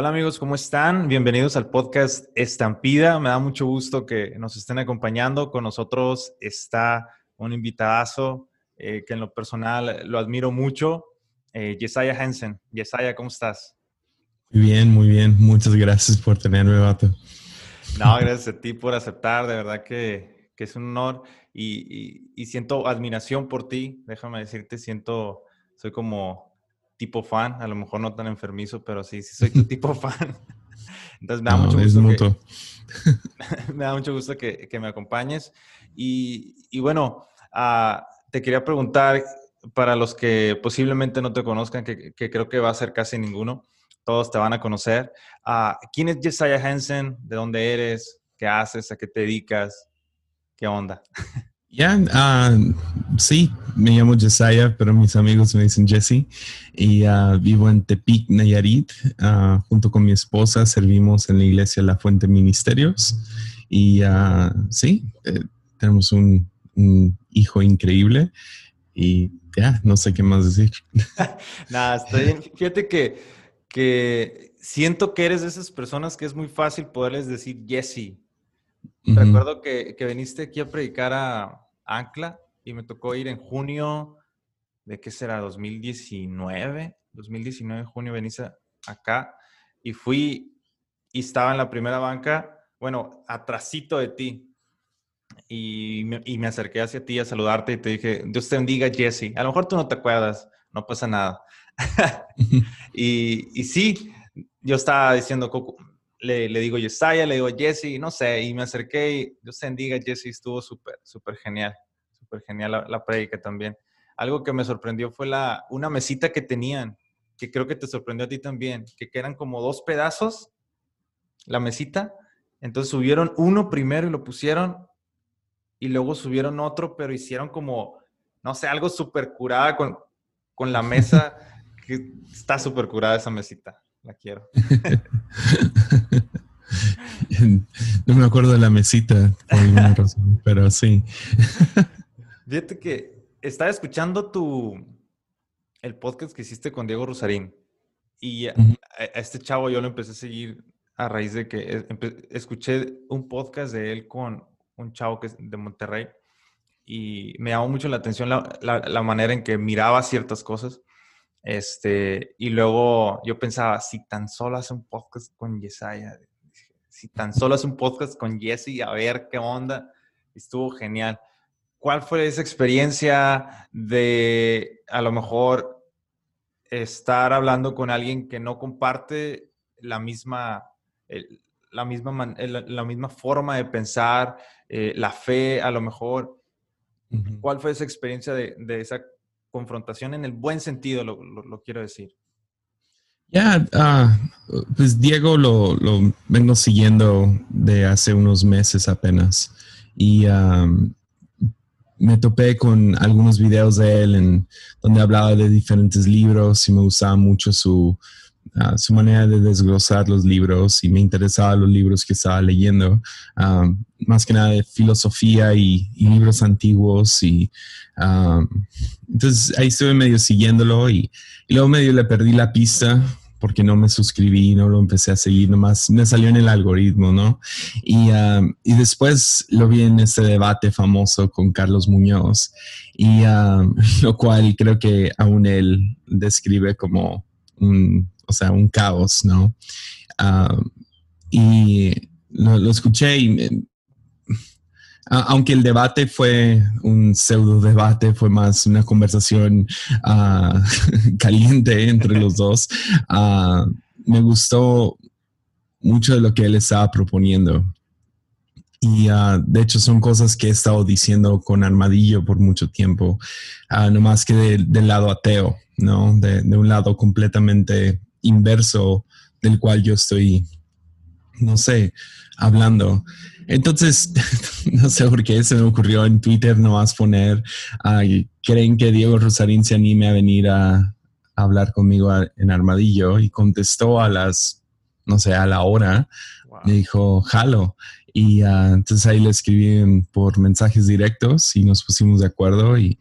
Hola amigos, ¿cómo están? Bienvenidos al podcast Estampida. Me da mucho gusto que nos estén acompañando. Con nosotros está un invitadazo eh, que en lo personal lo admiro mucho, eh, Yesaya Hansen. Yesaya, ¿cómo estás? Muy bien, muy bien. Muchas gracias por tenerme, Vato. No, gracias a ti por aceptar. De verdad que, es un honor y, y siento admiración por ti. Déjame decirte, siento, soy como tipo fan, a lo mejor no tan enfermizo, pero sí, sí soy tu tipo fan. Entonces me da mucho gusto. Que, me da mucho gusto que, me acompañes. Y, bueno, ah, te quería preguntar, para los que posiblemente no te conozcan, que, creo que va a ser casi ninguno, todos te van a conocer. Uh, ¿Quién es Jesiah Hansen? ¿De dónde eres? ¿Qué haces? ¿A qué te dedicas? ¿Qué onda? Ya, ah, sí, me llamo Jesiah, pero mis amigos me dicen Jesse. Y ah, vivo en Tepic, Nayarit. Uh, junto con mi esposa servimos en la iglesia La Fuente Ministerios. Y sí, eh, tenemos un, hijo increíble. Y ya, no sé qué más decir. Nada, está bien. Fíjate que, que siento que eres de esas personas que es muy fácil poderles decir Jesse Recuerdo que, que, viniste aquí a predicar a Ancla y me tocó ir en junio de qué será, 2019, 2019, junio veniste acá y fui y estaba en la primera banca, bueno, atrasito de ti. Y me, y me acerqué hacia ti a saludarte y te dije, Dios te bendiga, Jesse. A lo mejor tú no te acuerdas, no pasa nada. y, y sí, yo estaba diciendo, le, le digo Yesaya, le digo Jesse, no sé, y me acerqué y Dios bendiga, Jesse, estuvo súper, súper genial, súper genial la, la prédica también. Algo que me sorprendió fue la, una mesita que tenían, que creo que te sorprendió a ti también, que, eran como dos pedazos, la mesita, entonces subieron uno primero y lo pusieron, y luego subieron otro, pero hicieron como, no sé, algo súper curada con, con la mesa, que está súper curada esa mesita la quiero. no me acuerdo de la mesita por alguna razón, pero sí. Fíjate que estaba escuchando tu el podcast que hiciste con Diego Rosarín y a, este chavo yo lo empecé a seguir a raíz de que escuché un podcast de él con un chavo que es de Monterrey y me llamó mucho la atención la, la manera en que miraba ciertas cosas este, y luego yo pensaba, si tan solo hace un podcast con Yesaya, si tan solo hace un podcast con Jesse, a ver qué onda, estuvo genial. ¿Cuál fue esa experiencia de a lo mejor estar hablando con alguien que no comparte la misma, la misma, la misma forma de pensar, eh, la fe a lo mejor? ¿Cuál fue esa experiencia de, de esa confrontación en el buen sentido, lo, quiero decir. Ya, ah, pues Diego lo, vengo siguiendo de hace unos meses apenas y me topé con algunos videos de él en donde hablaba de diferentes libros y me gustaba mucho su, su manera de desglosar los libros y me interesaban los libros que estaba leyendo, más que nada de filosofía y, libros antiguos. Y entonces ahí estuve medio siguiéndolo y, luego medio le perdí la pista porque no me suscribí, no lo empecé a seguir, nomás me salió en el algoritmo, ¿no? Y, y después lo vi en ese debate famoso con Carlos Muñoz, y lo cual creo que aún él describe como un o sea, un caos, ¿no? Ah, y lo, escuché y aunque el debate fue un pseudo debate, fue más una conversación ah, caliente entre los dos, ah, me gustó mucho de lo que él estaba proponiendo. Y de hecho son cosas que he estado diciendo con Armadillo por mucho tiempo, no más que del lado ateo, ¿no? De, de, un lado completamente inverso del cual yo estoy, no sé, hablando. Entonces, no sé por qué se me ocurrió en Twitter no vas a poner, ¿creen que Diego Rosarín se anime a venir a, hablar conmigo en Armadillo? Y contestó a las, no sé, a la hora, me dijo, jalo. Y ah, entonces ahí le escribí por mensajes directos y nos pusimos de acuerdo y,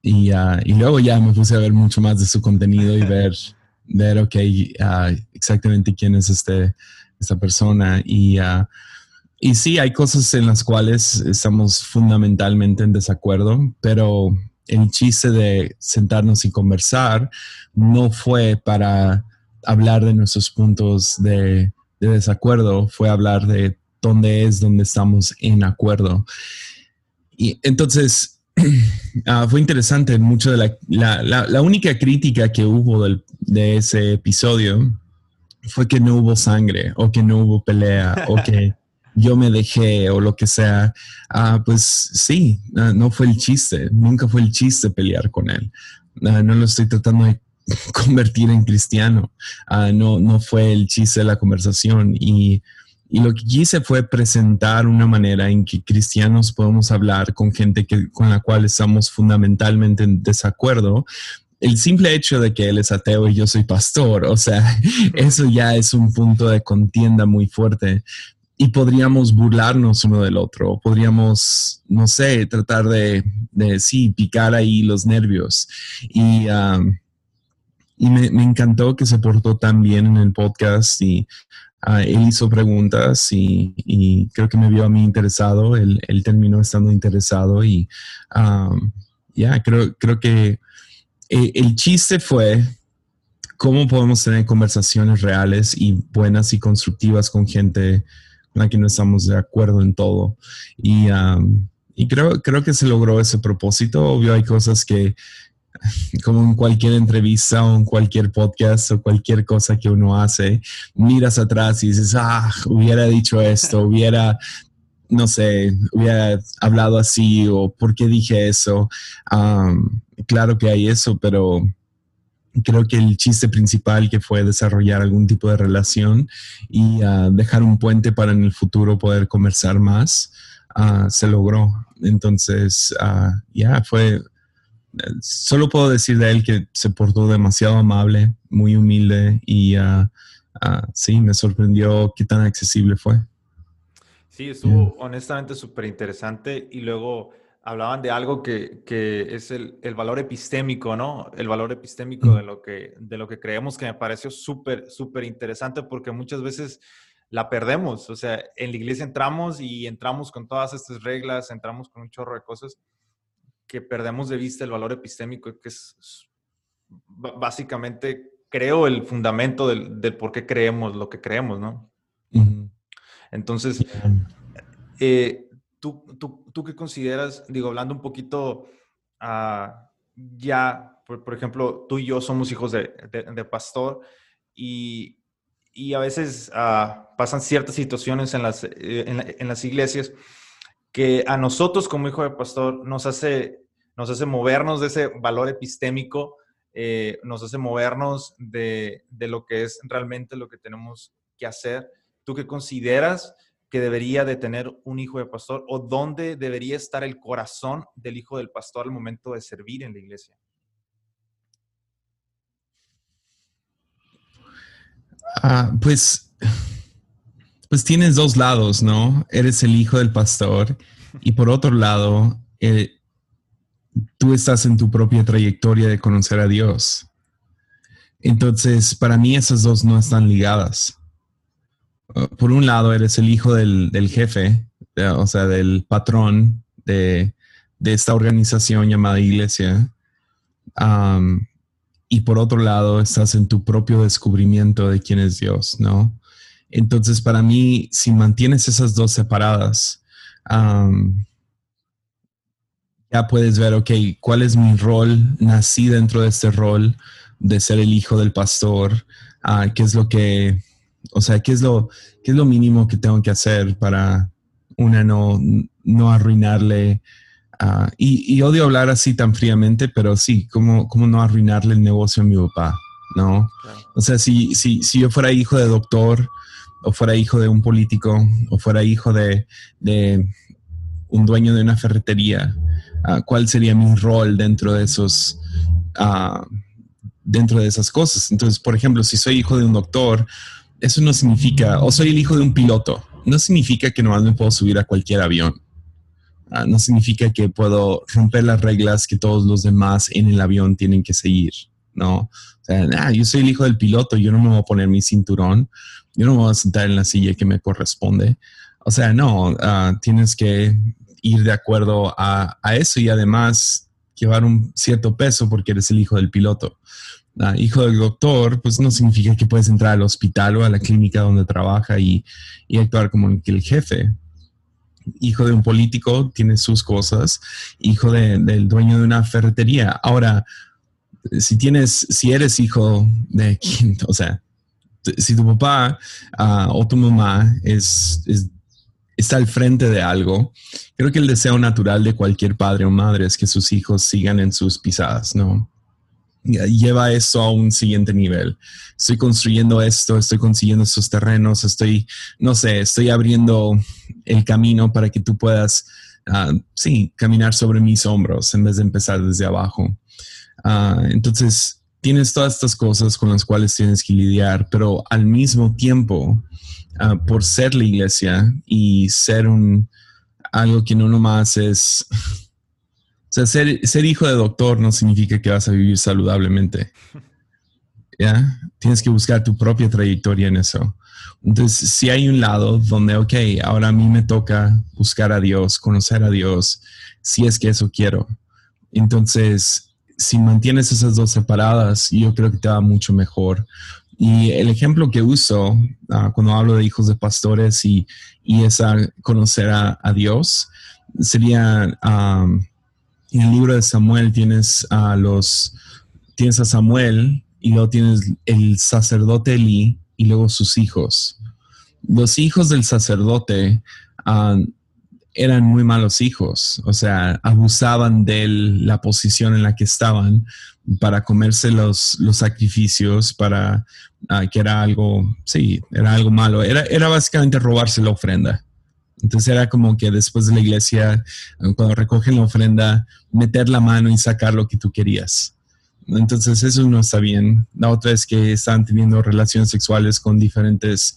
y, ah, y luego ya me puse a ver mucho más de su contenido y ver ver, ok, uh, exactamente quién es este, esta persona. Y, uh, y sí, hay cosas en las cuales estamos fundamentalmente en desacuerdo, pero el chiste de sentarnos y conversar no fue para hablar de nuestros puntos de, de desacuerdo, fue hablar de dónde es donde estamos en acuerdo. Y entonces, uh, fue interesante mucho de la, la, la, la, única crítica que hubo del, de ese episodio fue que no hubo sangre o que no hubo pelea o que yo me dejé o lo que sea. Uh, pues sí, uh, no fue el chiste, nunca fue el chiste pelear con él. no lo estoy tratando de convertir en cristiano. no, no fue el chiste de la conversación y y lo que quise fue presentar una manera en que cristianos podemos hablar con gente que, con la cual estamos fundamentalmente en desacuerdo. El simple hecho de que él es ateo y yo soy pastor, o sea, eso ya es un punto de contienda muy fuerte y podríamos burlarnos uno del otro, podríamos, no sé, tratar de, de sí, picar ahí los nervios. Y, um, y me, me, encantó que se portó tan bien en el podcast y Uh, él hizo preguntas y, creo que me vio a mí interesado. Él, él terminó estando interesado y um, ya, creo, creo que eh, el chiste fue cómo podemos tener conversaciones reales y buenas y constructivas con gente con la que no estamos de acuerdo en todo. Y, um, y creo, creo que se logró ese propósito. Obvio, hay cosas que, como en cualquier entrevista o en cualquier podcast o cualquier cosa que uno hace, miras atrás y dices, ah, hubiera dicho esto, hubiera, no sé, hubiera hablado así o por qué dije eso. Um, claro que hay eso, pero creo que el chiste principal que fue desarrollar algún tipo de relación y uh, dejar un puente para en el futuro poder conversar más, uh, se logró. Entonces, uh, ya fue, solo puedo decir de él que se portó demasiado amable, muy humilde y uh, uh, sí, me sorprendió qué tan accesible fue. Sí, estuvo honestamente súper interesante y luego hablaban de algo que, que es el, el, valor epistémico, ¿no? El valor epistémico mm. de, lo que, de lo que creemos que me pareció súper, súper interesante porque muchas veces la perdemos. O sea, en la iglesia entramos y entramos con todas estas reglas, entramos con un chorro de cosas que perdemos de vista el valor epistémico, que es básicamente, creo, el fundamento del, del por qué creemos lo que creemos, ¿no? Entonces, eh, ¿tú, tú, tú, qué consideras, digo, hablando un poquito uh, ya, por, por, ejemplo, tú y yo somos hijos de, de, de pastor y, y, a veces uh, pasan ciertas situaciones en las, eh, en, en las iglesias que a nosotros como hijo de pastor nos hace nos hace movernos de ese valor epistémico, eh, nos hace movernos de, de, lo que es realmente lo que tenemos que hacer. ¿Tú qué consideras que debería de tener un hijo de pastor o dónde debería estar el corazón del hijo del pastor al momento de servir en la iglesia? Ah, pues, pues tienes dos lados, ¿no? Eres el hijo del pastor y por otro lado, eh, tú estás en tu propia trayectoria de conocer a Dios. Entonces, para mí esas dos no están ligadas. Uh, por un lado, eres el hijo del, jefe, o sea, del patrón de, esta organización llamada iglesia. Um, y por otro lado, estás en tu propio descubrimiento de quién es Dios, ¿no? Entonces, para mí, si mantienes esas dos separadas, um, ya puedes ver, ok, cuál es mi rol, nací dentro de este rol de ser el hijo del pastor, uh, qué es lo que, o sea, qué es lo, qué es lo mínimo que tengo que hacer para una no, no arruinarle. Uh, y, y, odio hablar así tan fríamente, pero sí, ¿cómo, cómo no arruinarle el negocio a mi papá? ¿No? O sea, si, si, si yo fuera hijo de doctor, o fuera hijo de un político, o fuera hijo de, de un dueño de una ferretería, uh, cuál sería mi rol dentro de esos, uh, dentro de esas cosas. Entonces, por ejemplo, si soy hijo de un doctor, eso no significa, o soy el hijo de un piloto, no significa que no me puedo subir a cualquier avión. Uh, no significa que puedo romper las reglas que todos los demás en el avión tienen que seguir. ¿no? O yo soy el hijo del piloto, yo no me voy a poner mi cinturón, yo no me voy a sentar en la silla que me corresponde. O sea, no, ah, tienes que ir de acuerdo a, a, eso y además llevar un cierto peso porque eres el hijo del piloto. Ah, hijo del doctor, pues no significa que puedes entrar al hospital o a la clínica donde trabaja y, y actuar como el jefe. Hijo de un político tiene sus cosas, hijo del dueño de una ferretería. Ahora, si tienes, si eres hijo de quien, o sea, si tu papá ah, o tu mamá es, está al frente de algo, creo que el deseo natural de cualquier padre o madre es que sus hijos sigan en sus pisadas, ¿no? Lleva eso a un siguiente nivel. Estoy construyendo esto, estoy consiguiendo estos terrenos, estoy, no sé, estoy abriendo el camino para que tú puedas, ah, sí, caminar sobre mis hombros en vez de empezar desde abajo. Ah, entonces, tienes todas estas cosas con las cuales tienes que lidiar, pero al mismo tiempo, ah, por ser la iglesia y ser un algo que no nomás es, o sea, ser, ser hijo de doctor no significa que vas a vivir saludablemente. ¿Ya? Tienes que buscar tu propia trayectoria en eso. Entonces, si hay un lado donde, ok, ahora a mí me toca buscar a Dios, conocer a Dios, si es que eso quiero. Entonces, si mantienes esas dos separadas, yo creo que te va mucho mejor. Y el ejemplo que uso ah, cuando hablo de hijos de pastores y, y es conocer a, Dios sería en el libro de Samuel tienes a los tienes a Samuel y luego tienes el sacerdote Eli y luego sus hijos. Los hijos del sacerdote ah, eran muy malos hijos, o sea, abusaban de la posición en la que estaban para comerse los, sacrificios, para ah, que era algo, sí, era algo malo, era, era básicamente robarse la ofrenda. Entonces era como que después de la iglesia, cuando recogen la ofrenda, meter la mano y sacar lo que tú querías. Entonces eso no está bien. La otra es que están teniendo relaciones sexuales con diferentes,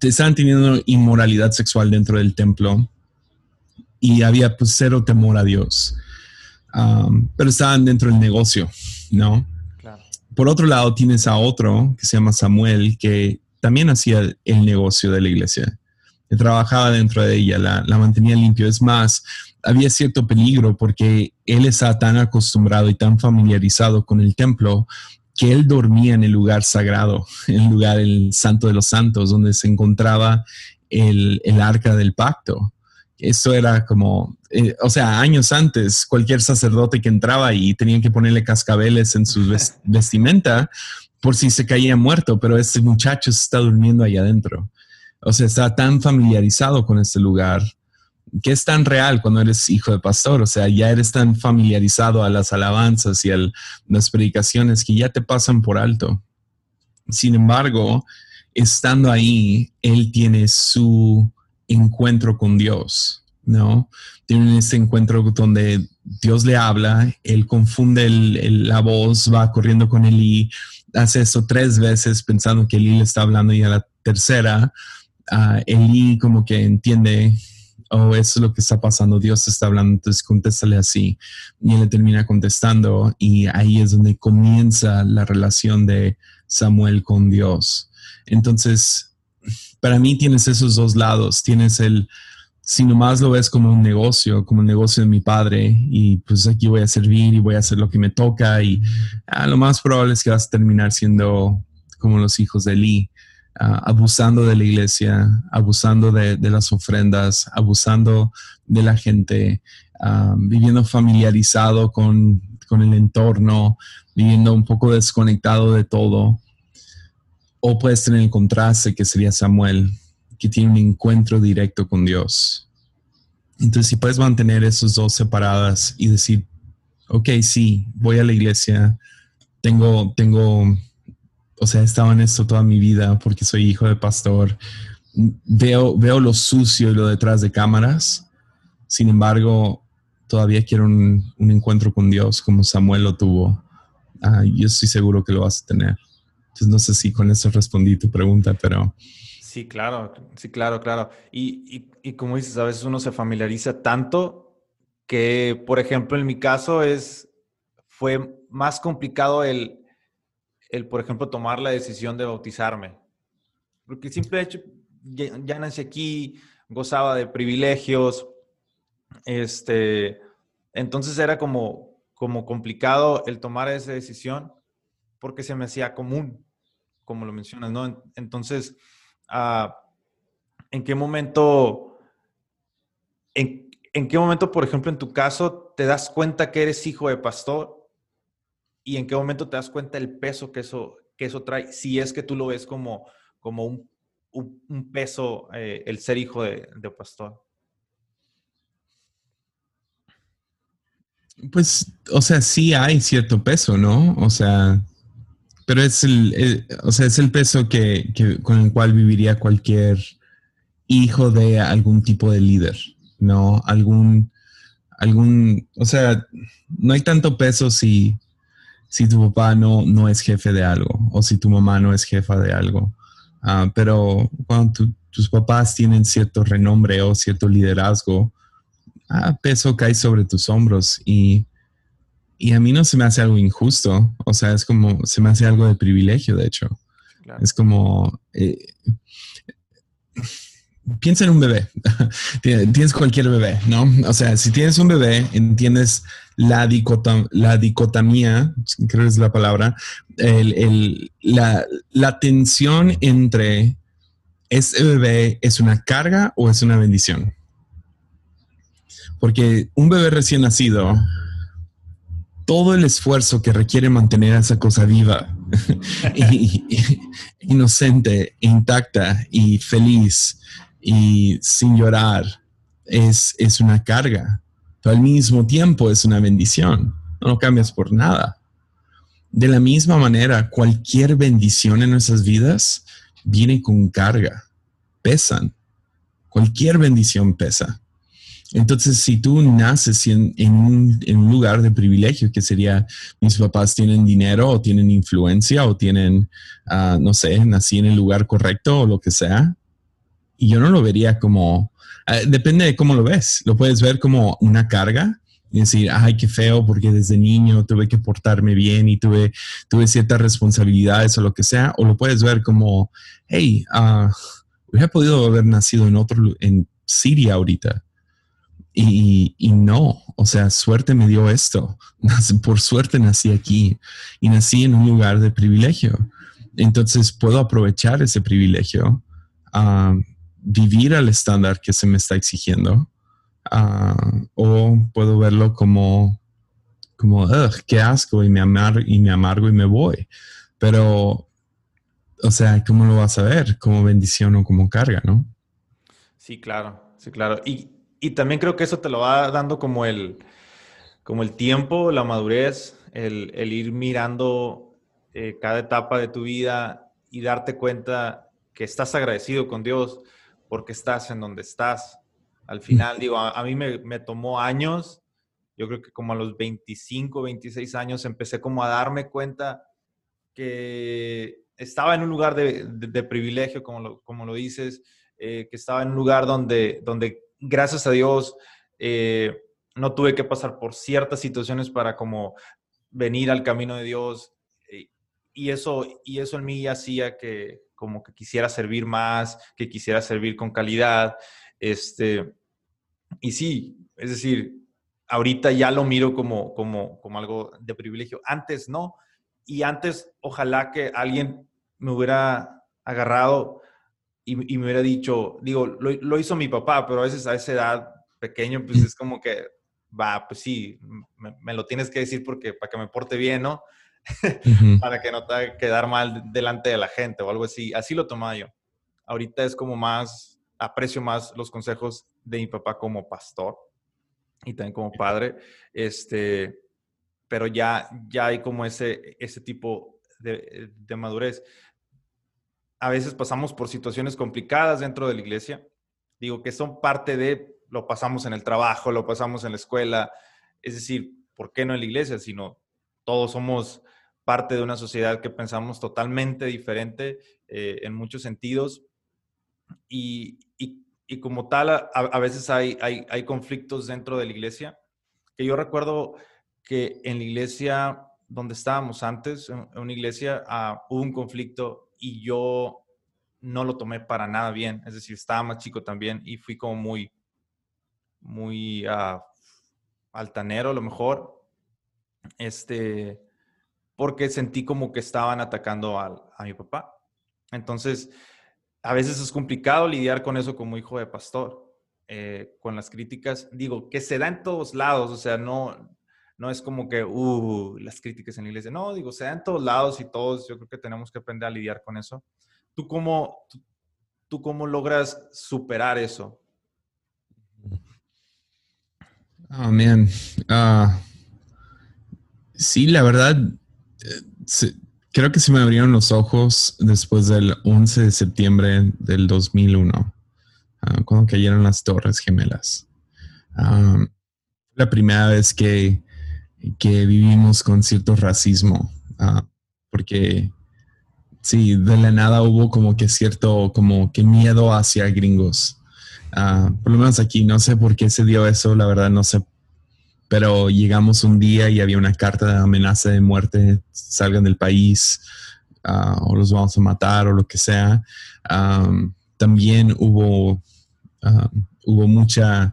están teniendo inmoralidad sexual dentro del templo y había pues cero temor a Dios. Um, pero estaban dentro del negocio, ¿no? Por otro lado, tienes a otro que se llama Samuel, que también hacía el negocio de la iglesia, trabajaba dentro de ella, la, la mantenía limpio. Es más, había cierto peligro porque él estaba tan acostumbrado y tan familiarizado con el templo que él dormía en el lugar sagrado, en el lugar, el santo de los santos, donde se encontraba el, el arca del pacto eso era como, eh, o sea, años antes, cualquier sacerdote que entraba y tenían que ponerle cascabeles en su vestimenta por si se caía muerto, pero este muchacho está durmiendo ahí adentro. O sea, está tan familiarizado con este lugar que es tan real cuando eres hijo de pastor, o sea, ya eres tan familiarizado a las alabanzas y a las predicaciones que ya te pasan por alto. Sin embargo, estando ahí, él tiene su encuentro con Dios, ¿no? Tienen ese encuentro donde Dios le habla, él confunde la voz, va corriendo con y hace eso tres veces pensando que Eli le está hablando y a la tercera, uh, Eli como que entiende, oh, eso es lo que está pasando, Dios está hablando, entonces contéstale así. Y él le termina contestando y ahí es donde comienza la relación de Samuel con Dios. Entonces, para mí tienes esos dos lados. Tienes el, si nomás lo ves como un negocio, como un negocio de mi padre, y pues aquí voy a servir y voy a hacer lo que me toca, y lo más probable es que vas a terminar siendo como los hijos de Lee, ah, abusando de la iglesia, abusando de, las ofrendas, abusando de la gente, ah, viviendo familiarizado con, con el entorno, viviendo un poco desconectado de todo. O puedes tener el contraste que sería Samuel, que tiene un encuentro directo con Dios. Entonces, si puedes mantener esos dos separadas y decir, ok, sí, voy a la iglesia, tengo, tengo, o sea, he estado en esto toda mi vida porque soy hijo de pastor, veo, veo lo sucio y lo detrás de cámaras, sin embargo, todavía quiero un, encuentro con Dios como Samuel lo tuvo. Ah, yo estoy seguro que lo vas a tener. Entonces, no sé si con eso respondí tu pregunta, pero... Sí, claro, sí, claro, claro. Y, y, como dices, a veces uno se familiariza tanto que, por ejemplo, en mi caso es, fue más complicado el el, por ejemplo, tomar la decisión de bautizarme. Porque el simple hecho, ya, ya nací aquí, gozaba de privilegios, este, entonces era como, como complicado el tomar esa decisión porque se me hacía común, como lo mencionas, ¿no? Entonces, ah, ¿en qué momento, en, en, qué momento, por ejemplo, en tu caso, te das cuenta que eres hijo de pastor? ¿Y en qué momento te das cuenta el peso que eso, que eso trae? Si es que tú lo ves como, como un, un, peso eh, el ser hijo de, de pastor. Pues, o sea, sí hay cierto peso, ¿no? O sea, pero es el, o sea, es el peso que, con el cual viviría cualquier hijo de algún tipo de líder, ¿no? Algún, algún, o sea, no hay tanto peso si, si tu papá no, no es jefe de algo o si tu mamá no es jefa de algo. Ah, pero cuando tus papás tienen cierto renombre o cierto liderazgo, ah, peso cae sobre tus hombros y, y, a mí no se me hace algo injusto, o sea, es como, se me hace algo de privilegio, de hecho. Es como, eh, piensa en un bebé, tienes cualquier bebé, ¿no? O sea, si tienes un bebé, entiendes la, la dicotomía, creo que es la palabra, la, la tensión entre ese bebé es una carga o es una bendición. Porque un bebé recién nacido, todo el esfuerzo que requiere mantener a esa cosa viva, inocente, intacta y feliz y sin llorar, es, es una carga. Pero al mismo tiempo es una bendición. No lo cambias por nada. De la misma manera, cualquier bendición en nuestras vidas viene con carga, pesan. Cualquier bendición pesa. Entonces, si tú naces en, un, lugar de privilegio, que sería mis papás tienen dinero o tienen influencia o tienen, ah, no sé, nací en el lugar correcto o lo que sea, y yo no lo vería como, ah, depende de cómo lo ves, lo puedes ver como una carga y decir, ay, qué feo, porque desde niño tuve que portarme bien y tuve, tuve ciertas responsabilidades o lo que sea, o lo puedes ver como, hey, uh, hubiera podido haber nacido en otro, en Siria ahorita y, no, o sea, suerte me dio esto. Por suerte nací aquí y nací en un lugar de privilegio. Entonces puedo aprovechar ese privilegio, a vivir al estándar que se me está exigiendo, o puedo verlo como, como, qué asco, y me, amar, y me amargo y me voy. Pero, o sea, ¿cómo lo vas a ver? ¿Como bendición o como carga, no? Sí, claro, sí, claro. Y también creo que eso te lo va dando como el, como el tiempo, la madurez, el, el ir mirando eh, cada etapa de tu vida y darte cuenta que estás agradecido con Dios porque estás en donde estás. Al final, digo, a, mí me, me, tomó años, yo creo que como a los 25, 26 años empecé como a darme cuenta que estaba en un lugar de, de, privilegio, como lo, como lo dices, eh, que estaba en un lugar donde, donde gracias a Dios, eh, no tuve que pasar por ciertas situaciones para como venir al camino de Dios. Eh, y eso, y eso en mí hacía que como que quisiera servir más, que quisiera servir con calidad. Este, y sí, es decir, ahorita ya lo miro como, como, como algo de privilegio. Antes no. Y antes, ojalá que alguien me hubiera agarrado y, me hubiera dicho, digo, lo, hizo mi papá, pero a veces a esa edad pequeño, pues es como que, va, pues sí, me, lo tienes que decir porque para que me porte bien, ¿no? para que no te haga quedar mal delante de la gente o algo así. Así lo tomaba yo. Ahorita es como más, aprecio más los consejos de mi papá como pastor y también como padre, este, pero ya, ya hay como ese, ese tipo de, de madurez a veces pasamos por situaciones complicadas dentro de la iglesia. Digo que son parte de, lo pasamos en el trabajo, lo pasamos en la escuela. Es decir, ¿por qué no en la iglesia? Sino todos somos parte de una sociedad que pensamos totalmente diferente eh, en muchos sentidos. Y, como tal, a, veces hay, hay, hay conflictos dentro de la iglesia. Que yo recuerdo que en la iglesia donde estábamos antes, en una iglesia, ah, hubo un conflicto y yo no lo tomé para nada bien. Es decir, estaba más chico también y fui como muy, muy ah, altanero a lo mejor. Este, porque sentí como que estaban atacando a mi papá. Entonces, a veces es complicado lidiar con eso como hijo de pastor, eh, con las críticas. Digo, que se da en todos lados, o sea, no, no es como que, uh, las críticas en la iglesia. No, digo, se da en todos lados y todos, yo creo que tenemos que aprender a lidiar con eso. ¿Tú cómo, tú, cómo logras superar eso? Oh, man. Ah, sí, la verdad, eh, creo que se me abrieron los ojos después del 11 de septiembre del 2001, ah, cuando cayeron las Torres Gemelas. La primera vez que, que vivimos con cierto racismo, porque Sí, de la nada hubo como que cierto, como que miedo hacia gringos. Uh, por lo menos aquí, no sé por qué se dio eso, la verdad no sé. Pero llegamos un día y había una carta de amenaza de muerte, salgan del país uh, o los vamos a matar o lo que sea. Um, también hubo, um, hubo mucha,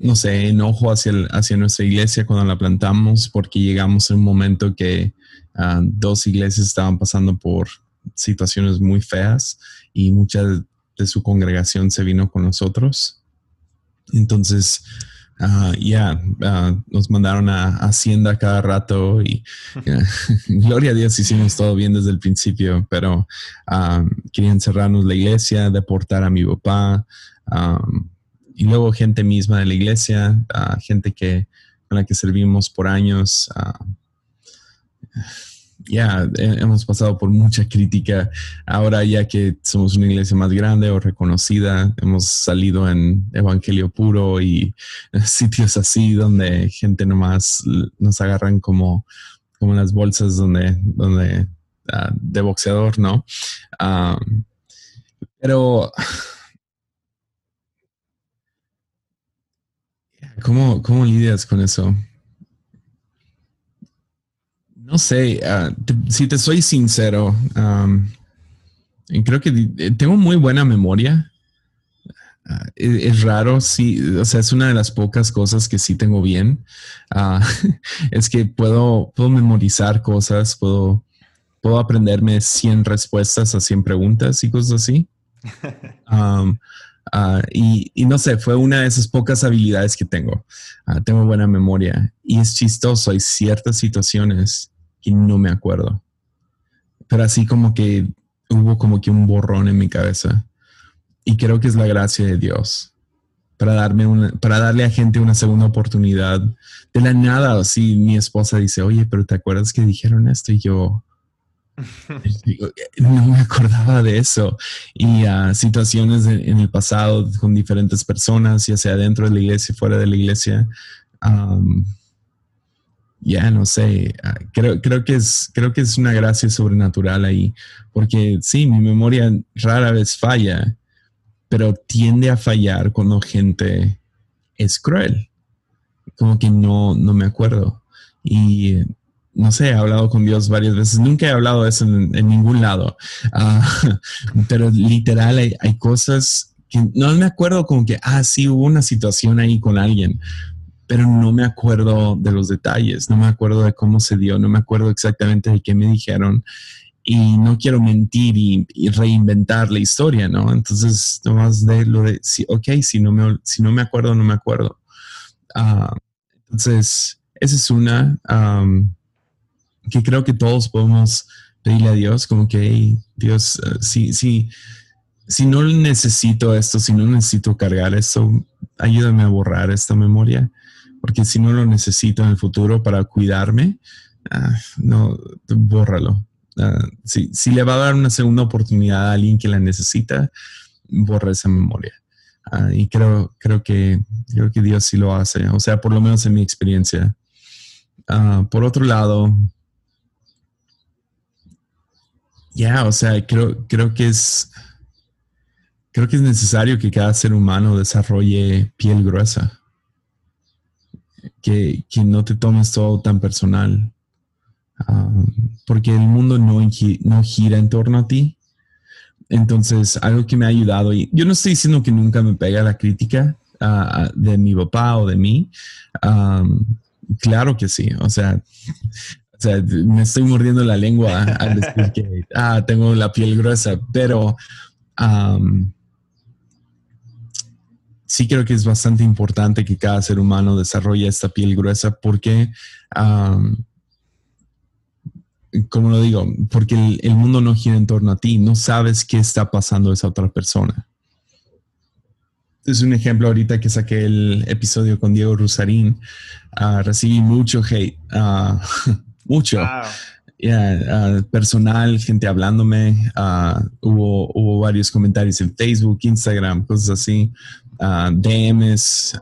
no sé, enojo hacia, hacia nuestra iglesia cuando la plantamos porque llegamos en un momento que Ah, dos iglesias estaban pasando por situaciones muy feas y mucha de, su congregación se vino con nosotros. Entonces, ah, ya, ah, nos mandaron a, Hacienda cada rato y gloria a Dios hicimos todo bien desde el principio, pero querían cerrarnos la iglesia, deportar a mi papá y luego gente misma de la iglesia, gente que, con la que servimos por años ya hemos pasado por mucha crítica. Ahora ya que somos una iglesia más grande o reconocida, hemos salido en Evangelio puro y sitios así donde gente nomás nos agarran como, como las bolsas donde, donde ah, de boxeador, ¿no? pero ¿cómo, ¿cómo lidias con eso? No sé, ah, si te soy sincero, creo que eh, tengo muy buena memoria. Ah, es, raro, sí, o sea, es una de las pocas cosas que sí tengo bien. Ah, es que puedo, puedo memorizar cosas, puedo, puedo aprenderme 100 respuestas a 100 preguntas y cosas así. y, y, no sé, fue una de esas pocas habilidades que tengo. tengo buena memoria y es chistoso. Hay ciertas situaciones y no me acuerdo. Pero así como que hubo como que un borrón en mi cabeza. Y creo que es la gracia de Dios para darme para darle a gente una segunda oportunidad. De la nada, así mi esposa dice, oye, pero ¿te acuerdas que dijeron esto? Y yo, no me acordaba de eso. Y a situaciones en el pasado con diferentes personas, ya sea dentro de la iglesia, fuera de la iglesia, ya no sé, ah, creo, creo, que es, creo que es una gracia sobrenatural ahí, porque sí, mi memoria rara vez falla, pero tiende a fallar cuando gente es cruel, como que no, no me acuerdo. Y no sé, he hablado con Dios varias veces, nunca he hablado de eso en, ningún lado, ah, pero literal hay, hay cosas que no me acuerdo como que, ah, sí, hubo una situación ahí con alguien, pero no me acuerdo de los detalles, no me acuerdo de cómo se dio, no me acuerdo exactamente de qué me dijeron y no quiero mentir y, reinventar la historia, ¿no? Entonces, nomás de lo de, sí, ok, si no me, si no me acuerdo, no me acuerdo. Ah, entonces, esa es una que creo que todos podemos pedirle a Dios, como que, Dios, uh, si, si, si no necesito esto, si no necesito cargar esto, ayúdame a borrar esta memoria porque si no lo necesito en el futuro para cuidarme, ah, no, bórralo. Ah, si, le va a dar una segunda oportunidad a alguien que la necesita, borra esa memoria. Ah, y creo, creo, que, creo que Dios sí lo hace, o sea, por lo menos en mi experiencia. por otro lado, ya, o sea, creo, creo que es creo que es necesario que cada ser humano desarrolle piel gruesa. que, no te tomes todo tan personal, um, porque el mundo no, no gira en torno a ti. Entonces, algo que me ha ayudado, y yo no estoy diciendo que nunca me pega la crítica uh, de mi papá o de mí. Um, claro que sí, o sea, me estoy mordiendo la lengua al decir que ah, tengo la piel gruesa, pero sí creo que es bastante importante que cada ser humano desarrolle esta piel gruesa porque, como lo digo, porque el, mundo no gira en torno a ti, no sabes qué está pasando esa otra persona. Es un ejemplo ahorita que saqué el episodio con Diego Rusarín. Ah, recibí mucho hate, uh, mucho. Ah, personal, gente hablándome. hubo, hubo varios comentarios en Facebook, Instagram, cosas así uh, DMs.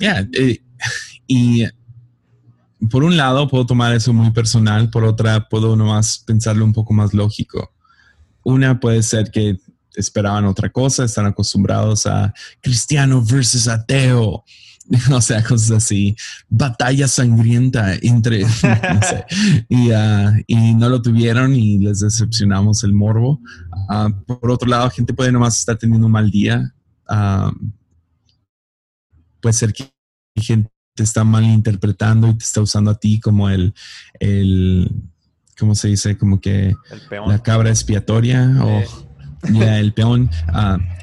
Eh, y por un lado puedo tomar eso muy personal, por otra puedo nomás pensarlo un poco más lógico. Una puede ser que esperaban otra cosa, están acostumbrados a cristiano versus ateo, o sea, cosas así, batalla sangrienta entre, y, uh, y, no lo tuvieron y les decepcionamos el morbo. Uh, por otro lado, gente puede nomás estar teniendo un mal día. Uh, puede ser que gente te está malinterpretando y te está usando a ti como el, el ¿cómo se dice? Como que la cabra expiatoria o ya el peón.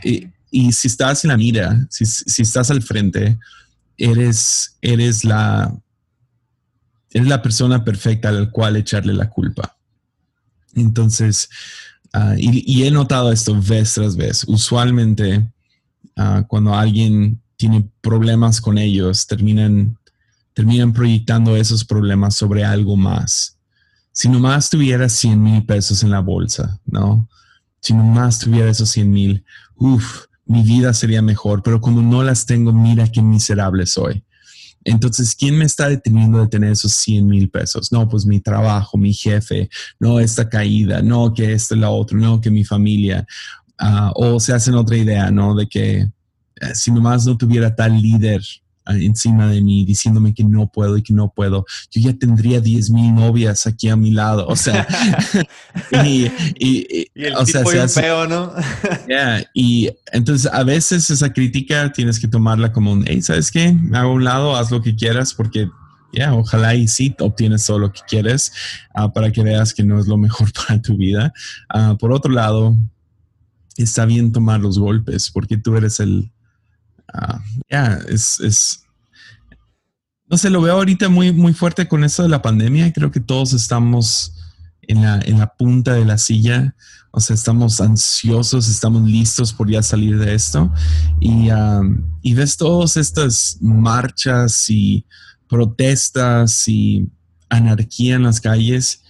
Y, y, si estás en la mira, si, si estás al frente, eres, eres la, eres la persona perfecta al cual echarle la culpa. Entonces, uh, y, he notado esto vez tras vez. Usualmente, uh, cuando alguien tiene problemas con ellos, terminan, terminan proyectando esos problemas sobre algo más. Si nomás tuviera 100 mil pesos en la bolsa, ¿no? Si nomás tuviera esos 100 mil, uff, mi vida sería mejor, pero como no las tengo, mira qué miserable soy. Entonces, ¿quién me está deteniendo de tener esos 100 mil pesos? No, pues mi trabajo, mi jefe, no esta caída, no que esto y la otra, no que mi familia. Ah, o se hacen otra idea, ¿no? De que eh, si nomás no tuviera tal líder encima de mí diciéndome que no puedo y que no puedo, yo ya tendría 10 mil novias aquí a mi lado. O sea, y, el o tipo sea, feo, ¿no? y entonces a veces esa crítica tienes que tomarla como un, hey, ¿sabes qué? A un lado, haz lo que quieras porque ya, ojalá y sí obtienes todo lo que quieres ah, para que veas que no es lo mejor para tu vida. Ah, por otro lado, está bien tomar los golpes porque tú eres el, Ah, ya, es, es, no sé, lo veo ahorita muy, muy fuerte con eso de la pandemia. Creo que todos estamos en la, en la punta de la silla. O sea, estamos ansiosos, estamos listos por ya salir de esto. Y, y ves todas estas marchas y protestas y anarquía en las calles.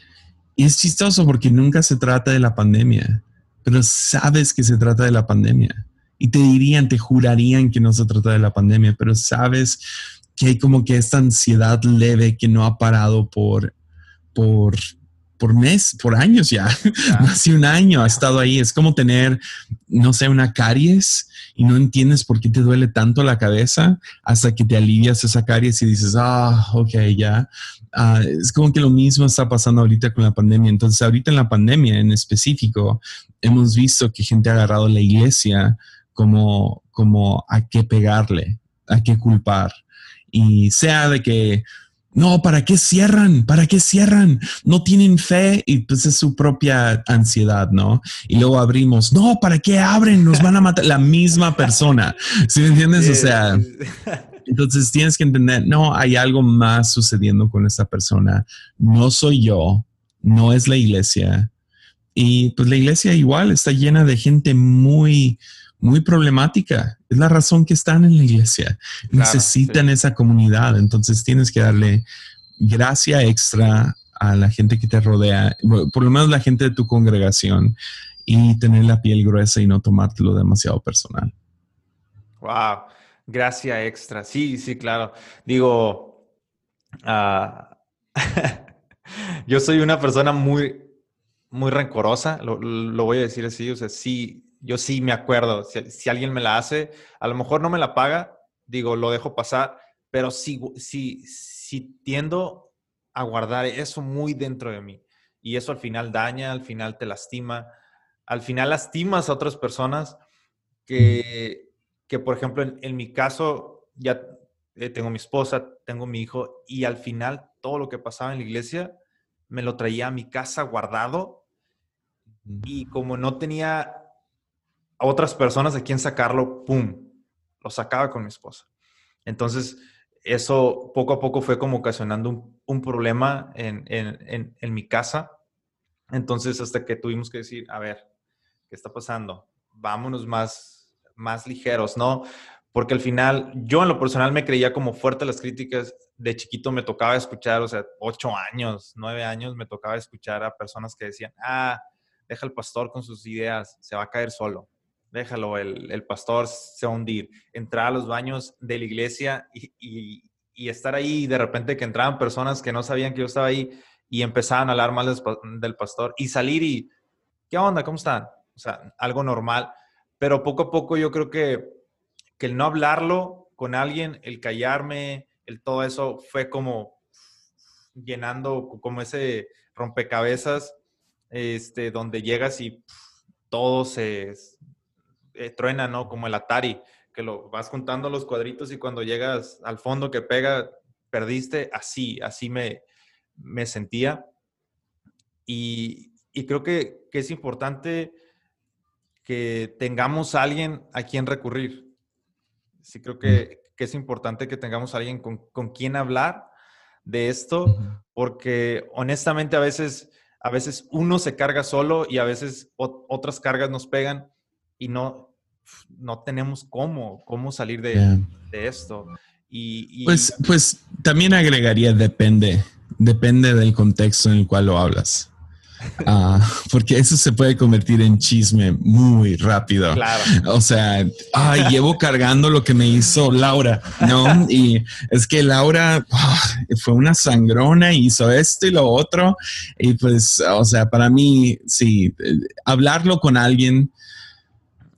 Y es chistoso porque nunca se trata de la pandemia, pero sabes que se trata de la pandemia y te dirían, te jurarían que no se trata de la pandemia, pero sabes que hay como que esta ansiedad leve que no ha parado por, por, por mes, por años ya, hace un año ha estado ahí. Es como tener, no sé, una caries y no entiendes por qué te duele tanto la cabeza hasta que te alivias esa caries y dices, ah, ok, ya. Ah, es como que lo mismo está pasando ahorita con la pandemia. Entonces, ahorita en la pandemia en específico, hemos visto que gente ha agarrado la iglesia como, como a qué pegarle, a qué culpar. Y sea de que, no, ¿para qué cierran? ¿Para qué cierran? No tienen fe y pues es su propia ansiedad, ¿no? Y luego abrimos, no, ¿para qué abren? Nos van a matar la misma persona. ¿Sí me entiendes? O sea, entonces tienes que entender, no, hay algo más sucediendo con esta persona. No soy yo, no es la iglesia. Y pues la iglesia igual está llena de gente muy, muy problemática. Es la razón que están en la iglesia. Necesitan esa comunidad. Entonces tienes que darle gracia extra a la gente que te rodea, por lo menos la gente de tu congregación, y tener la piel gruesa y no tomártelo demasiado personal. Wow, gracia extra. Sí, sí, claro. Digo, ah, yo soy una persona muy, muy rencorosa, lo, lo, voy a decir así, o sea, sí, yo sí me acuerdo, si, alguien me la hace, a lo mejor no me la paga, digo, lo dejo pasar, pero sí, sí, sí tiendo a guardar eso muy dentro de mí. Y eso al final daña, al final te lastima, al final lastimas a otras personas que, que por ejemplo, en, mi caso, ya eh, tengo mi esposa, tengo mi hijo, y al final todo lo que pasaba en la iglesia me lo traía a mi casa guardado y como no tenía a otras personas de quien sacarlo, ¡pum! Lo sacaba con mi esposa. Entonces, eso poco a poco fue como ocasionando un, problema en, en, mi casa. Entonces, hasta que tuvimos que decir, a ver, ¿qué está pasando? Vámonos más, más ligeros, ¿no? Porque al final, yo en lo personal me creía como fuerte las críticas. De chiquito me tocaba escuchar, o sea, ocho años, nueve años, me tocaba escuchar a personas que decían, ah, deja al pastor con sus ideas, se va a caer solo. Déjalo, el, el pastor se hundir. Entrar a los baños de la iglesia y, y, estar ahí y de repente que entraban personas que no sabían que yo estaba ahí y empezaban a hablar mal del pastor y salir y, ¿qué onda? ¿Cómo están? O sea, algo normal. Pero poco a poco yo creo que, que el no hablarlo con alguien, el callarme, el todo eso fue como llenando como ese rompecabezas este, donde llegas y todo se eh, truena, ¿no? Como el Atari, que lo vas juntando los cuadritos y cuando llegas al fondo que pega, perdiste, así, así me, me sentía. Y, y creo que, que, es importante que tengamos a alguien a quien recurrir. Sí, creo que, que es importante que tengamos a alguien con, con quien hablar de esto, porque honestamente a veces a veces uno se carga solo y a veces otras cargas nos pegan y no, no tenemos cómo, cómo salir de, esto. Y, Pues, pues también agregaría depende, depende del contexto en el cual lo hablas. Ah, porque eso se puede convertir en chisme muy rápido. Claro. O sea, ay, llevo cargando lo que me hizo Laura, ¿no? Y es que Laura ah, fue una sangrona, hizo esto y lo otro. Y pues, o sea, para mí, sí, hablarlo con alguien.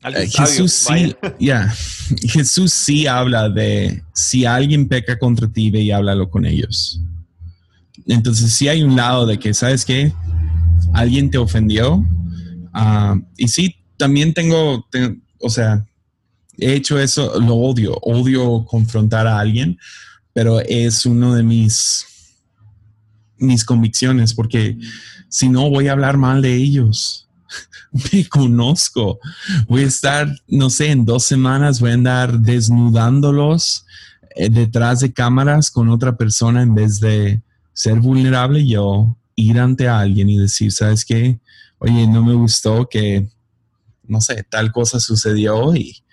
Eh, Jesús sí, Jesús sí habla de si alguien peca contra ti, ve y háblalo con ellos. Entonces, sí hay un lado de que, ¿sabes qué? alguien te ofendió. Ah, y sí, también tengo, o sea, he hecho eso, lo odio, odio confrontar a alguien, pero es uno de mis, mis convicciones, porque si no voy a hablar mal de ellos. Me conozco. Voy a estar, no sé, en dos semanas voy a andar desnudándolos eh, detrás de cámaras con otra persona en vez de ser vulnerable yo ir ante alguien y decir, ¿sabes qué? Oye, no me gustó que, no sé, tal cosa sucedió y,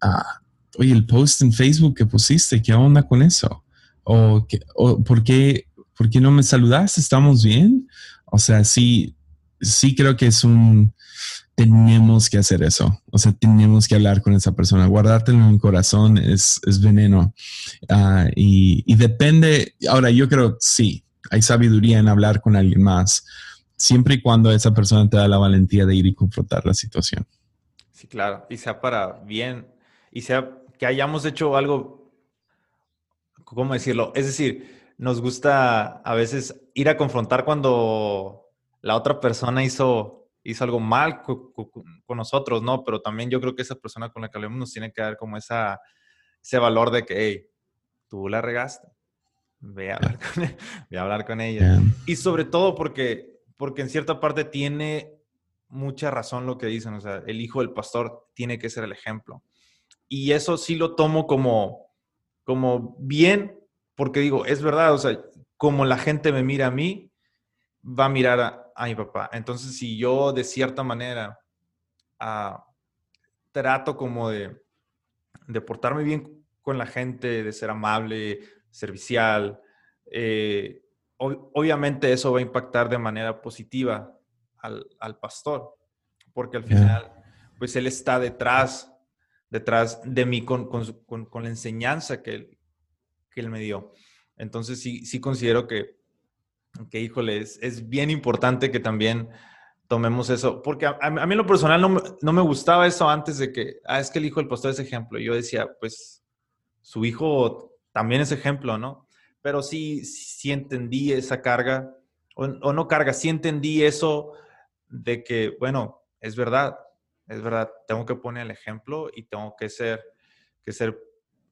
ah, oye, el post en Facebook que pusiste, ¿qué onda con eso? O, que, ¿por, qué, ¿por qué no me saludaste? ¿Estamos bien? O sea, sí, sí creo que es un, tenemos que hacer eso. O sea, tenemos que hablar con esa persona. Guardártelo en el corazón es, es veneno. Ah, y, y, depende, ahora yo creo, sí, hay sabiduría en hablar con alguien más, siempre y cuando esa persona te da la valentía de ir y confrontar la situación. Sí, claro, y sea para bien, y sea que hayamos hecho algo, ¿cómo decirlo? Es decir, nos gusta a veces ir a confrontar cuando la otra persona hizo, hizo algo mal con, nosotros, ¿no? Pero también yo creo que esa persona con la que hablemos nos tiene que dar como esa, ese valor de que, hey, tú la regaste Ve a hablar con, e, hablar con ella. Y sobre todo porque, porque en cierta parte tiene mucha razón lo que dicen. O sea, el hijo del pastor tiene que ser el ejemplo. Y eso sí lo tomo como, como bien, porque digo, es verdad, o sea, como la gente me mira a mí, va a mirar a, mi papá. Entonces, si yo de cierta manera ah, trato como de, de portarme bien con la gente, de ser amable, servicial. Eh, obviamente eso va a impactar de manera positiva al, pastor, porque al final, pues él está detrás, detrás de mí con, la enseñanza que él, que él me dio. Entonces sí, sí considero que, que híjole, es, bien importante que también tomemos eso, porque a, mí en lo personal no, no, me gustaba eso antes de que, ah, es que el hijo del pastor es ejemplo. Yo decía, pues su hijo también es ejemplo, ¿no? Pero sí, sí entendí esa carga, o, no carga, sí entendí eso de que, bueno, es verdad, es verdad, tengo que poner el ejemplo y tengo que ser, que ser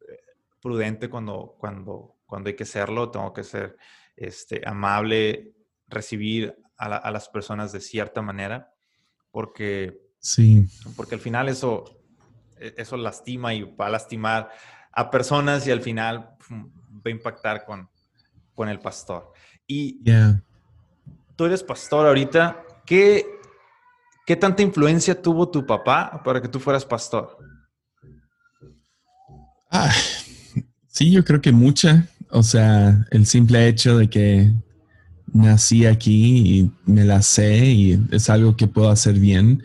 eh, prudente cuando, cuando, cuando hay que serlo, tengo que ser este, amable, recibir a, las personas de cierta manera, porque, sí. porque al final eso, e, eso lastima y va a lastimar a personas y al final va a impactar con, con el pastor. Y tú eres pastor ahorita, ¿qué, ¿qué tanta influencia tuvo tu papá para que tú fueras pastor? Ah, sí, yo creo que mucha. O sea, el simple hecho de que nací aquí y me la sé y es algo que puedo hacer bien.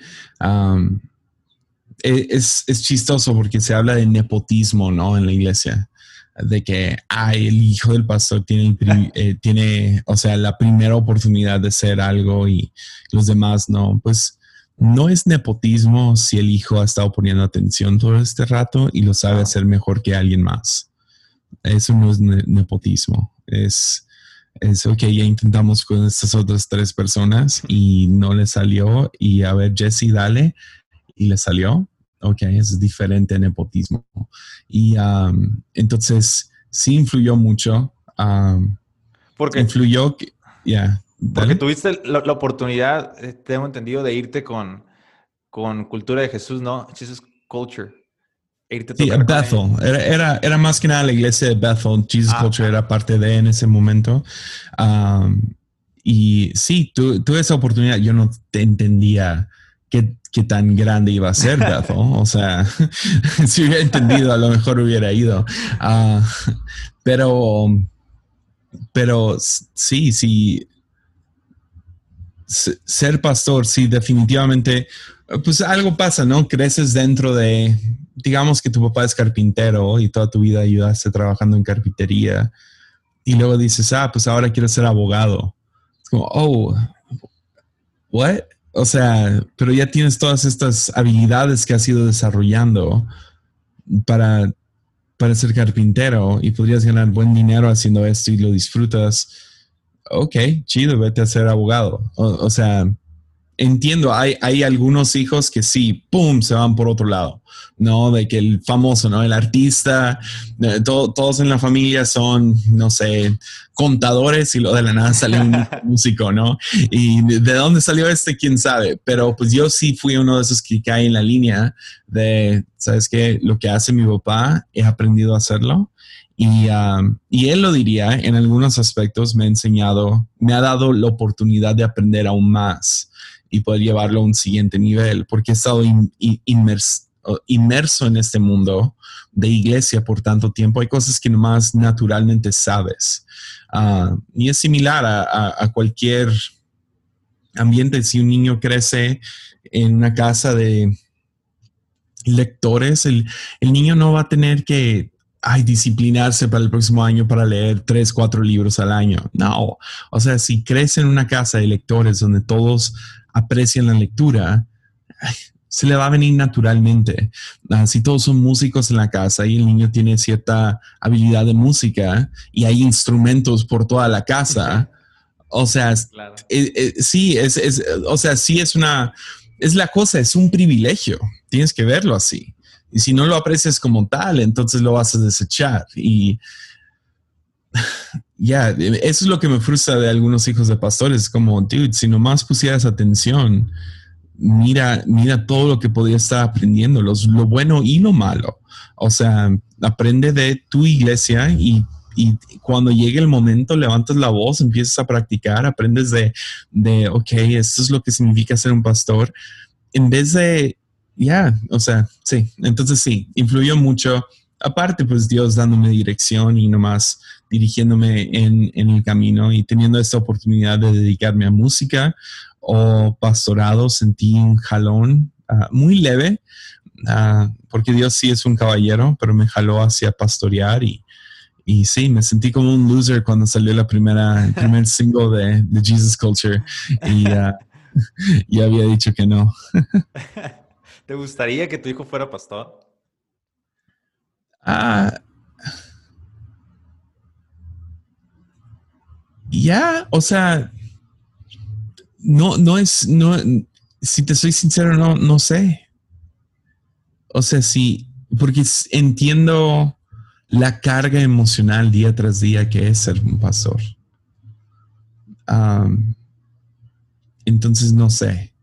E, es, es, chistoso porque se habla de nepotismo, ¿no? En la iglesia, de que, ay, el hijo del pastor tiene, eh, tiene, o sea, la primera oportunidad de ser algo y los demás no. Pues no es nepotismo si el hijo ha estado poniendo atención todo este rato y lo sabe hacer mejor que alguien más. Eso no es nepotismo, es es, ok, ya intentamos con estas otras tres personas y no le salió. Y a ver, Jesse, dale. Y le salió. Ok, es diferente nepotismo. Y um, entonces sí influyó mucho. Um, porque influyó, ya. porque tuviste la, oportunidad, eh, tengo entendido, de irte con, con Cultura de Jesús, ¿no? Jesus Culture sí, Bethel. Era, era, más que nada la iglesia de Bethel. Jesus ah, Culture era parte de en ese momento. Um, y sí, tuve esa oportunidad. Yo no te entendía qué, qué tan grande iba a ser Bethel. o sea, si hubiera entendido, a lo mejor hubiera ido. Uh, pero, pero sí, sí. Ser pastor, sí, definitivamente. Pues algo pasa, ¿no? Creces dentro de digamos que tu papá es carpintero y toda tu vida ayudaste trabajando en carpintería y luego dices, ah, pues ahora quiero ser abogado. Es como, oh, what? O sea, pero ya tienes todas estas habilidades que has ido desarrollando para, para ser carpintero y podrías ganar buen dinero haciendo esto y lo disfrutas. Ok, chido, vete a ser abogado. o sea, entiendo, hay, hay algunos hijos que sí, ¡pum!, se van por otro lado, ¿no? De que el famoso, ¿no? El artista, eh, todos en la familia son, no sé, contadores y lo de la nada sale un músico, ¿no? Y de dónde salió este, quién sabe, pero pues yo sí fui uno de esos que cae en la línea de, ¿sabes qué? Lo que hace mi papá, he aprendido a hacerlo. Y, um, y, él lo diría, en algunos aspectos me ha enseñado, me ha dado la oportunidad de aprender aún más y poder llevarlo a un siguiente nivel, porque he estado inmerso, en este mundo de iglesia por tanto tiempo. Hay cosas que nomás naturalmente sabes. Ah, y es similar a, cualquier ambiente. Si un niño crece en una casa de lectores, el, el niño no va a tener que ay, disciplinarse para el próximo año para leer tres, cuatro libros al año. No, o sea, si crece en una casa de lectores donde todos aprecian la lectura, se le va a venir naturalmente. Ah, si todos son músicos en la casa y el niño tiene cierta habilidad de música y hay instrumentos por toda la casa, o sea, eh, eh, sí, es, o sea, sí es una, es la cosa, es un privilegio. Tienes que verlo así. Y si no lo aprecias como tal, entonces lo vas a desechar. Y ya, eso es lo que me frustra de algunos hijos de pastores, como, dude, si nomás pusieras atención, mira, mira todo lo que podría estar aprendiendo, lo bueno y lo malo. O sea, aprende de tu iglesia y, y cuando llegue el momento levantas la voz, empiezas a practicar, aprendes de, de ok, esto es lo que significa ser un pastor, en vez de, ya, o sea, sí, entonces sí, influyó mucho aparte, pues Dios dándome dirección y nomás dirigiéndome en, el camino y teniendo esta oportunidad de dedicarme a música o pastorado, sentí un jalón ah, muy leve, ah, porque Dios sí es un caballero, pero me jaló hacia pastorear y, y sí, me sentí como un loser cuando salió la primera, el primer single de, Jesus Culture y uh, ya había dicho que no. ¿Te gustaría que tu hijo fuera pastor? Ah, ya, o sea, no, no es, no, si te soy sincero, no, no sé. O sea, sí, porque entiendo la carga emocional día tras día que es ser un pastor. entonces, no sé.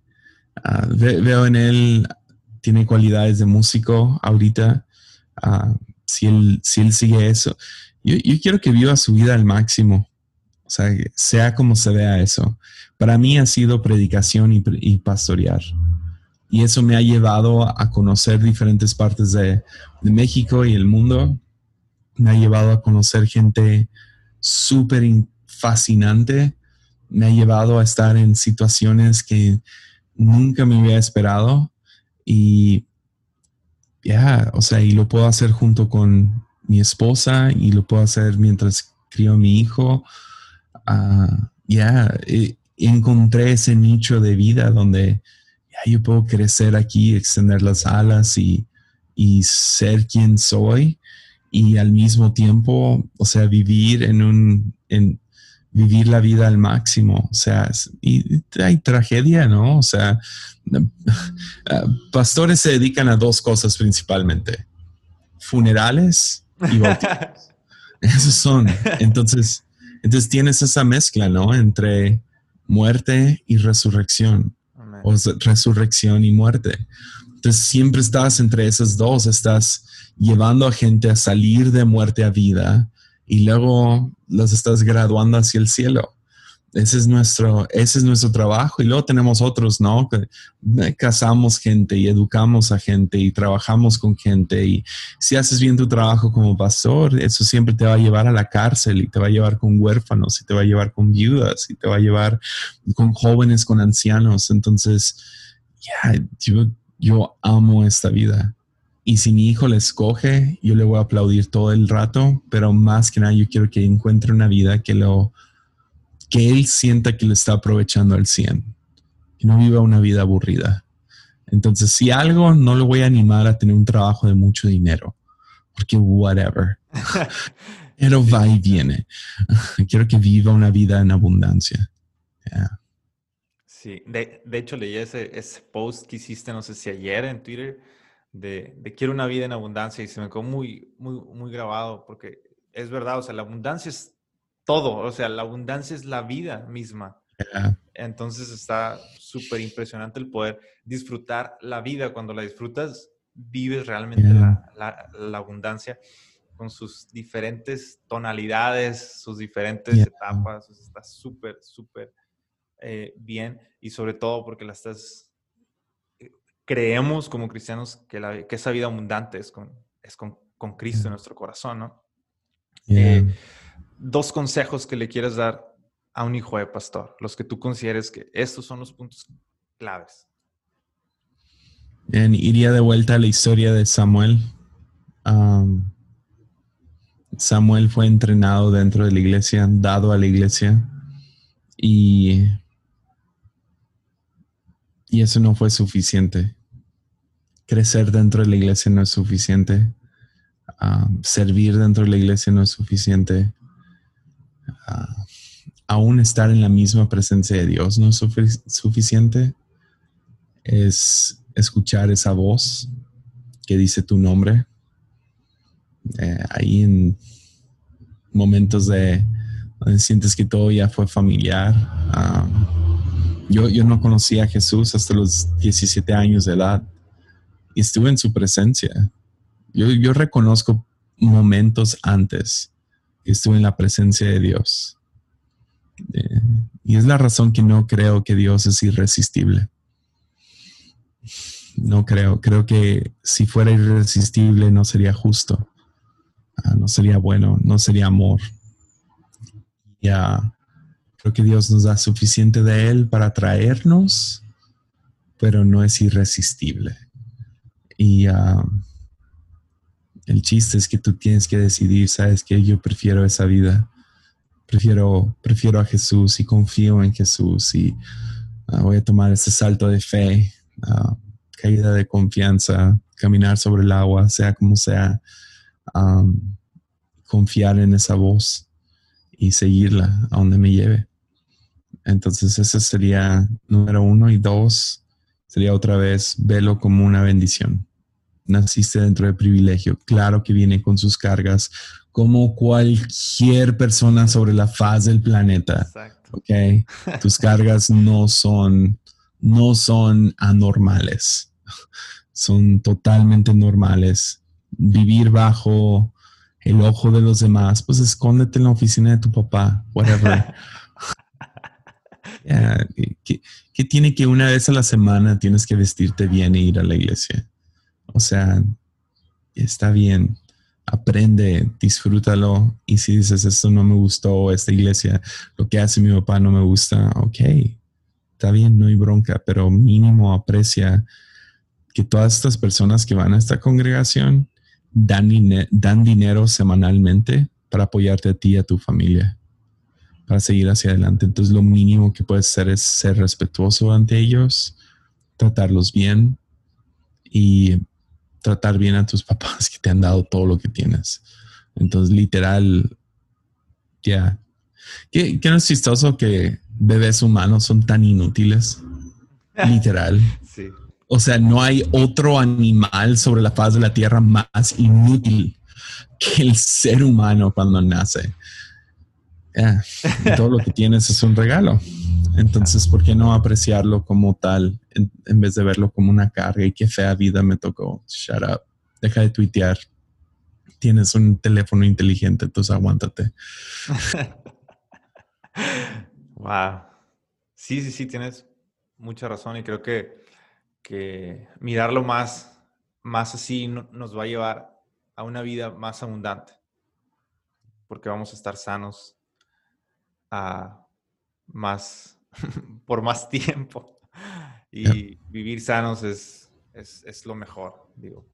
Ah, veo en él, tiene cualidades de músico ahorita. Ah, si, él, si él sigue eso, yo, quiero que viva su vida al máximo. Sea, sea como se vea eso. Para mí ha sido predicación y, pastorear. Y eso me ha llevado a conocer diferentes partes de, México y el mundo. Me ha llevado a conocer gente súper fascinante. Me ha llevado a estar en situaciones que nunca me había esperado. Y ya, o sea, y lo puedo hacer junto con mi esposa y lo puedo hacer mientras crío a mi hijo. Ah, ya, encontré ese nicho de vida donde yo puedo crecer aquí, extender las alas y, ser quien soy y al mismo tiempo, o sea, vivir en un, en, vivir la vida al máximo, o sea, y hay tragedia, ¿no? O sea, pastores se dedican a dos cosas principalmente, funerales y bautizos. Esos son. Entonces, entonces tienes esa mezcla, ¿no? Entre muerte y resurrección o resurrección y muerte. Entonces siempre estás entre esas dos, estás llevando a gente a salir de muerte a vida y luego los estás graduando hacia el cielo. Ese es nuestro, ese es nuestro trabajo. Y luego tenemos otros, ¿no? Que eh, casamos gente y educamos a gente y trabajamos con gente. Y si haces bien tu trabajo como pastor, eso siempre te va a llevar a la cárcel y te va a llevar con huérfanos y te va a llevar con viudas y te va a llevar con jóvenes, con ancianos. Entonces, ya, yo, yo amo esta vida. Y si mi hijo le escoge, yo le voy a aplaudir todo el rato, pero más que nada yo quiero que encuentre una vida que lo que él sienta que le está aprovechando al 100, que no viva una vida aburrida. Entonces, si algo, no lo voy a animar a tener un trabajo de mucho dinero, porque whatever. Pero va y viene. Quiero que viva una vida en abundancia. Sí, de, hecho leí ese, ese, post que hiciste, no sé si ayer en Twitter, de, de, quiero una vida en abundancia y se me quedó muy, muy, muy grabado porque es verdad, o sea, la abundancia es todo, o sea, la abundancia es la vida misma. Entonces está súper impresionante el poder disfrutar la vida. Cuando la disfrutas, vives realmente la, abundancia con sus diferentes tonalidades, sus diferentes etapas. está súper, súper eh, bien y sobre todo porque la estás... Eh, creemos como cristianos que, la, que esa vida abundante es con, es con, Cristo en nuestro corazón, ¿no? Eh, dos consejos que le quieres dar a un hijo de pastor, los que tú consideres que estos son los puntos claves. Bien, iría de vuelta a la historia de Samuel. Samuel fue entrenado dentro de la iglesia, dado a la iglesia, y, y eso no fue suficiente. Crecer dentro de la iglesia no es suficiente. servir dentro de la iglesia no es suficiente aún estar en la misma presencia de Dios no es suficiente. Es escuchar esa voz que dice tu nombre. Eh, ahí en momentos de donde sientes que todo ya fue familiar. Ah, yo, yo no conocía a Jesús hasta los 17 años de edad y estuve en su presencia. Yo, yo reconozco momentos antes estuve en la presencia de Dios. Eh, y es la razón que no creo que Dios es irresistible. No creo. Creo que si fuera irresistible no sería justo. Ah, no sería bueno. No sería amor. Ya. creo que Dios nos da suficiente de Él para traernos, pero no es irresistible. Y uh, el chiste es que tú tienes que decidir, sabes que yo prefiero esa vida. Prefiero, prefiero a Jesús y confío en Jesús y ah, voy a tomar ese salto de fe, uh, caída de confianza, caminar sobre el agua, sea como sea, confiar en esa voz. y seguirla a donde me lleve. Entonces ese sería número uno y dos sería otra vez verlo como una bendición. Naciste dentro del privilegio, claro que viene con sus cargas, como cualquier persona sobre la faz del planeta. Ok, tus cargas no son, no son anormales, son totalmente normales. Vivir bajo el ojo de los demás, pues escóndete en la oficina de tu papá, whatever. ¿qué, tiene que una vez a la semana tienes que vestirte bien e ir a la iglesia? O sea, está bien, aprende, disfrútalo. Y si dices, esto no me gustó, esta iglesia, lo que hace mi papá no me gusta, ok, está bien, no hay bronca, pero mínimo aprecia que todas estas personas que van a esta congregación dan, dan dinero semanalmente para apoyarte a ti y a tu familia para seguir hacia adelante. Entonces lo mínimo que puedes hacer es ser respetuoso ante ellos, tratarlos bien y tratar bien a tus papás que te han dado todo lo que tienes. Entonces literal, ya. ¿Qué, no es chistoso que bebés humanos son tan inútiles? Literal. Sí. O sea, no hay otro animal sobre la faz de la tierra más inútil que el ser humano cuando nace todo lo que tienes es un regalo. Entonces, ¿por qué no apreciarlo como tal en, vez de verlo como una carga? Y qué fea vida me tocó. Shut up. Deja de tuitear. Tienes un teléfono inteligente, entonces aguántate. wow. Sí, sí, sí, tienes mucha razón y creo que, que mirarlo más, más así nos va a llevar a una vida más abundante porque vamos a estar sanos más, por más tiempo. Y vivir sanos es, es, lo mejor, digo.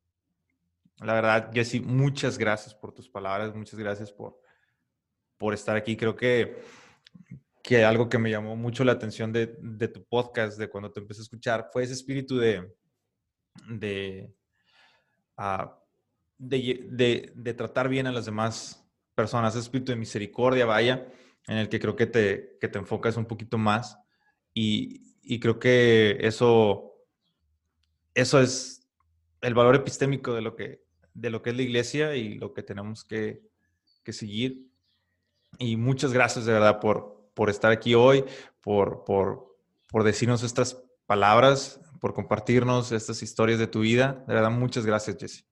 La verdad, Jesse, muchas gracias por tus palabras, muchas gracias por, por estar aquí. Creo que, que algo que me llamó mucho la atención de, de tu podcast, de cuando te empecé a escuchar, fue ese espíritu de, de, de, de, de, tratar bien a las demás personas, ese espíritu de misericordia, vaya en el que creo que te, que te enfocas un poquito más y, y, creo que eso, eso es el valor epistémico de lo que, de lo que es la iglesia y lo que tenemos que, que seguir. Y muchas gracias de verdad por, por estar aquí hoy, por, por, por decirnos estas palabras, por compartirnos estas historias de tu vida. De verdad, muchas gracias, Jesse.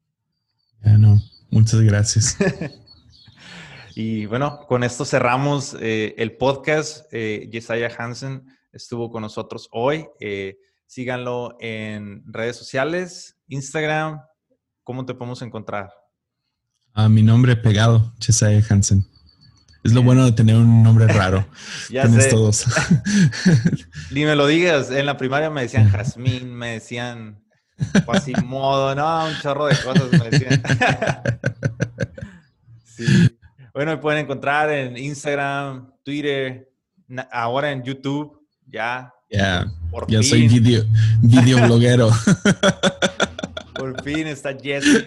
Bueno, muchas gracias. Y bueno, con esto cerramos eh, el podcast. Eh, Yesaya Hansen estuvo con nosotros hoy. Eh, síganlo en redes sociales, Instagram. ¿Cómo te podemos encontrar? A mi nombre pegado, Yesaya Hansen. Es lo bueno de tener un nombre raro. ya Tienes sé. todos. Ni me lo digas. En la primaria me decían Jazmín, me decían modo, no, un chorro de cosas me decían. sí. Bueno, me pueden encontrar en Instagram, Twitter, ahora en YouTube, ya. Ya, ya soy video, videobloguero. Por fin está Jesse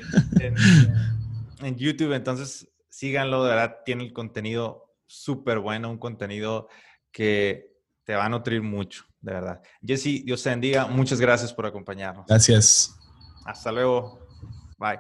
en, YouTube, entonces síganlo, de verdad, tiene el contenido súper bueno, un contenido que te va a nutrir mucho, de verdad. Jesse, Dios te bendiga, muchas gracias por acompañarnos. Gracias. Hasta luego. Bye.